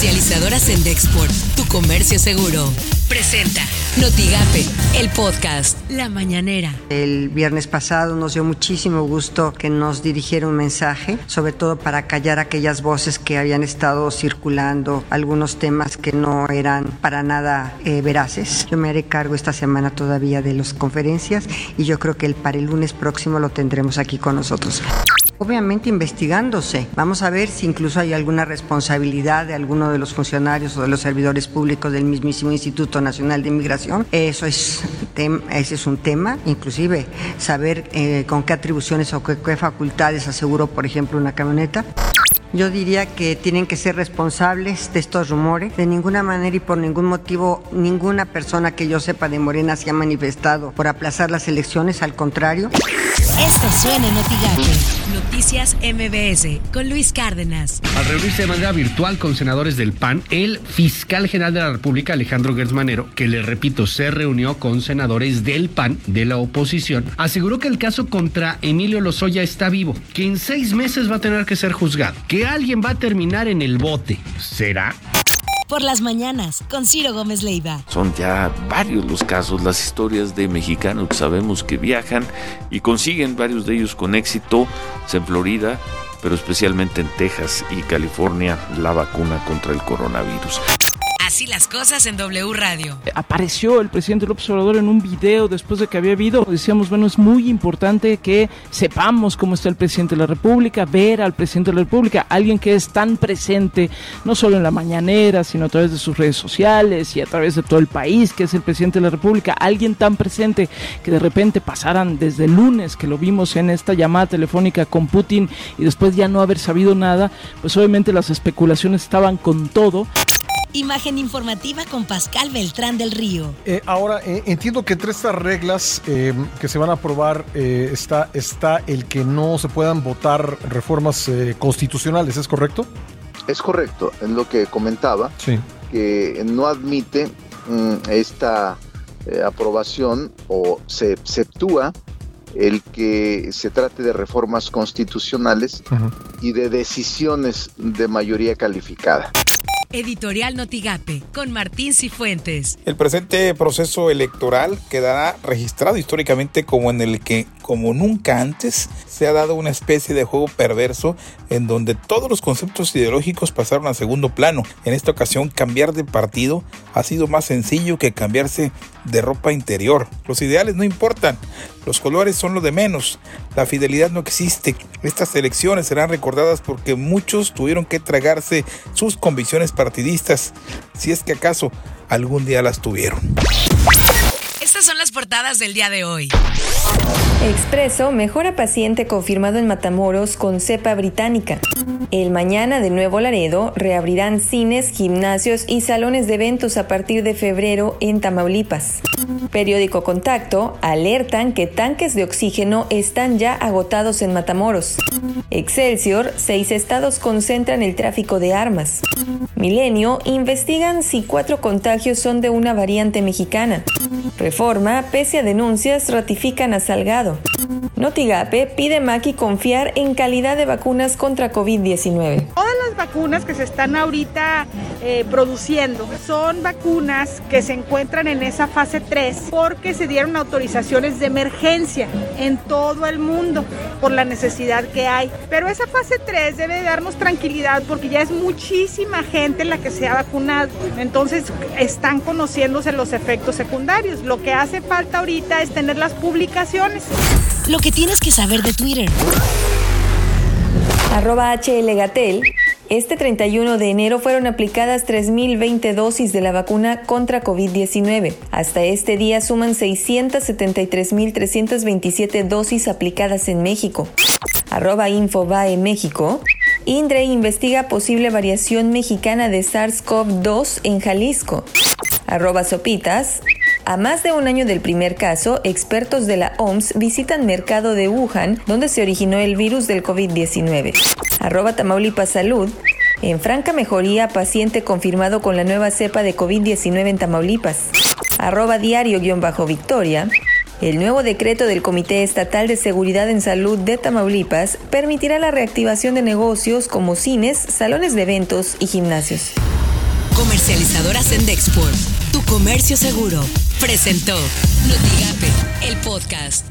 Comercializadoras en Dexport, tu comercio seguro. Presenta Notigape, el podcast La Mañanera. El viernes pasado nos dio muchísimo gusto que nos dirigiera un mensaje, sobre todo para callar aquellas voces que habían estado circulando, algunos temas que no eran para nada eh, veraces. Yo me haré cargo esta semana todavía de las conferencias y yo creo que para el lunes próximo lo tendremos aquí con nosotros. Obviamente investigándose. Vamos a ver si incluso hay alguna responsabilidad de alguno de los funcionarios o de los servidores públicos del mismísimo Instituto Nacional de Inmigración. Eso es, ese es un tema. Inclusive saber eh, con qué atribuciones o qué, qué facultades aseguró, por ejemplo, una camioneta. Yo diría que tienen que ser responsables de estos rumores. De ninguna manera y por ningún motivo, ninguna persona que yo sepa de Morena se ha manifestado por aplazar las elecciones. Al contrario. Esto suena en Noticias MBS con Luis Cárdenas. Al reunirse de manera virtual con senadores del PAN, el fiscal general de la República, Alejandro Gersmanero, que le repito, se reunió con senadores del PAN de la oposición, aseguró que el caso contra Emilio Lozoya está vivo, que en seis meses va a tener que ser juzgado, que alguien va a terminar en el bote. ¿Será? Por las mañanas con Ciro Gómez Leiva. Son ya varios los casos, las historias de mexicanos sabemos que viajan y consiguen varios de ellos con éxito en Florida, pero especialmente en Texas y California la vacuna contra el coronavirus. Así las cosas en W Radio. Apareció el presidente López Obrador en un video después de que había habido. Decíamos, bueno, es muy importante que sepamos cómo está el presidente de la República, ver al presidente de la República, alguien que es tan presente, no solo en la mañanera, sino a través de sus redes sociales y a través de todo el país, que es el presidente de la República, alguien tan presente que de repente pasaran desde el lunes que lo vimos en esta llamada telefónica con Putin y después ya no haber sabido nada, pues obviamente las especulaciones estaban con todo. Imagen informativa con Pascal Beltrán del Río. Eh, ahora, eh, entiendo que entre estas reglas eh, que se van a aprobar está, está el que no se puedan votar reformas constitucionales, ¿es correcto? Es correcto, es lo que comentaba, sí. que no admite mm, esta aprobación o se exceptúa el que se trate de reformas constitucionales y de decisiones de mayoría calificada. Editorial Notigape con Martín Cifuentes. El presente proceso electoral quedará registrado históricamente como en el que, como nunca antes, se ha dado una especie de juego perverso en donde todos los conceptos ideológicos pasaron a segundo plano. En esta ocasión, cambiar de partido ha sido más sencillo que cambiarse de ropa interior. Los ideales no importan, los colores son lo de menos, la fidelidad no existe. Estas elecciones serán recordadas porque muchos tuvieron que tragarse sus convicciones partidistas, si es que acaso algún día las tuvieron. Estas son portadas del día de hoy. Expreso mejora paciente confirmado en Matamoros con cepa británica. El mañana de Nuevo Laredo reabrirán cines, gimnasios y salones de eventos a partir de febrero en Tamaulipas. Periódico Contacto alertan que tanques de oxígeno están ya agotados en Matamoros. Excelsior, seis estados concentran el tráfico de armas. Milenio investigan si cuatro contagios son de una variante mexicana. Reforma, pese a denuncias, ratifican a Salgado. Notigape pide Maki confiar en calidad de vacunas contra COVID-19. Todas las vacunas que se están ahorita eh, produciendo son vacunas que se encuentran en esa fase 3 porque se dieron autorizaciones de emergencia en todo el mundo por la necesidad que hay. Pero esa fase 3 debe darnos tranquilidad porque ya es muchísima gente la que se ha vacunado. Entonces están conociéndose los efectos secundarios. Lo que hace falta ahorita es tener las publicaciones. Lo que tienes que saber de Twitter. Arroba HLGatel. Este 31 de enero fueron aplicadas 3.020 dosis de la vacuna contra COVID-19. Hasta este día suman 673.327 dosis aplicadas en México. Arroba Infobae México. INDRE investiga posible variación mexicana de SARS-CoV-2 en Jalisco. Arroba Sopitas. A más de un año del primer caso, expertos de la OMS visitan mercado de Wuhan, donde se originó el virus del COVID-19. Arroba Tamaulipas Salud. En franca mejoría, paciente confirmado con la nueva cepa de COVID-19 en Tamaulipas. Arroba diario-victoria. El nuevo decreto del Comité Estatal de Seguridad en Salud de Tamaulipas permitirá la reactivación de negocios como cines, salones de eventos y gimnasios. Comercializadoras Sendexport. Comercio seguro. Presentó Notigape, el podcast.